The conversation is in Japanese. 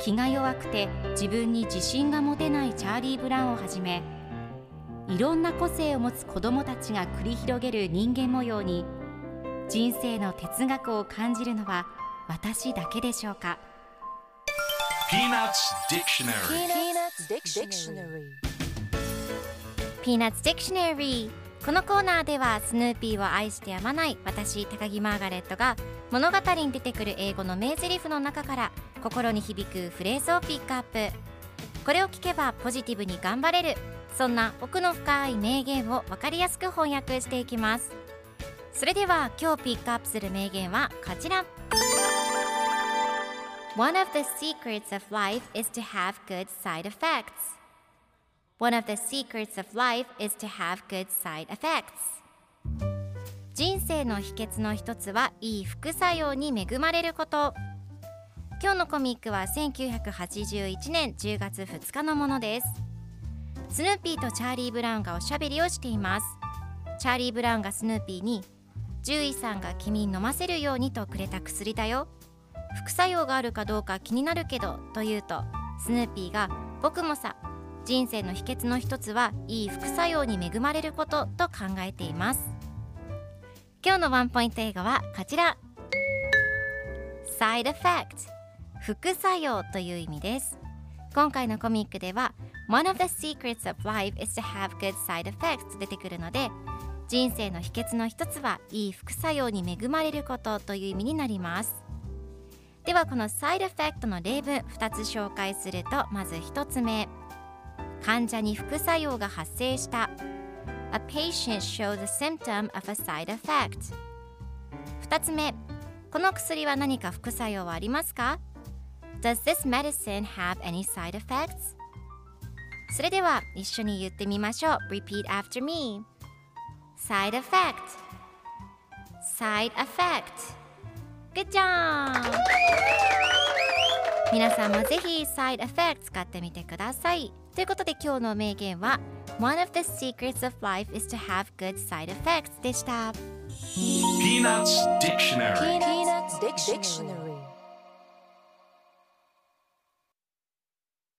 気が弱くて自分に自信が持てないチャーリー・ブラウンをはじめいろんな個性を持つ子どもたちが繰り広げる人間模様に人生の哲学を感じるのは私だけでしょうか？Peanuts Dictionary Peanuts Dictionary. Peanuts Dictionary.このコーナーではスヌーピーを愛してやまない私高木マーガレットが物語に出てくる英語の名台詞の中から心に響くフレーズをピックアップ。これを聞けばポジティブに頑張れるそんな奥の深い名言を分かりやすく翻訳していきます。それでは今日ピックアップする名言はこちら。One of the secrets of life is to have good side effects. One of the secrets of life is to have good side effects. 人生の秘訣の一つはいい副作用に恵まれること。今日のコミックは1981年10月2日のものです。スヌーピーとチャーリー・ブラウンがおしゃべりをしています。チャーリー・ブラウンがスヌーピーに獣医さんが君に飲ませるようにとくれた薬だよ。副作用があるかどうか気になるけどと言うとスヌーピーが僕もさ人生の秘訣の一つはいい副作用に恵まれることと考えています。今日のワンポイント英語はこちら。Side effect 副作用という意味です。今回のコミックでは One of the secrets of life is to have good side effects 出てくるので人生の秘訣の一つはいい副作用に恵まれることという意味になります。ではこのサイドエフェクトの例文2つ紹介するとまず1つ目。患者に副作用が発生した A patient showed a symptom of a side effect 2つ目この薬は何か副作用はありますか Does this medicine have any side effects? それでは一緒に言ってみましょう Repeat after me Side effect Side effect Good job! 皆さんもぜひ Side effect 使ってみてくださいということで今日の名言は One of the secrets of life is to have good side effects でした Peanuts Dictionary Peanuts Dictionary.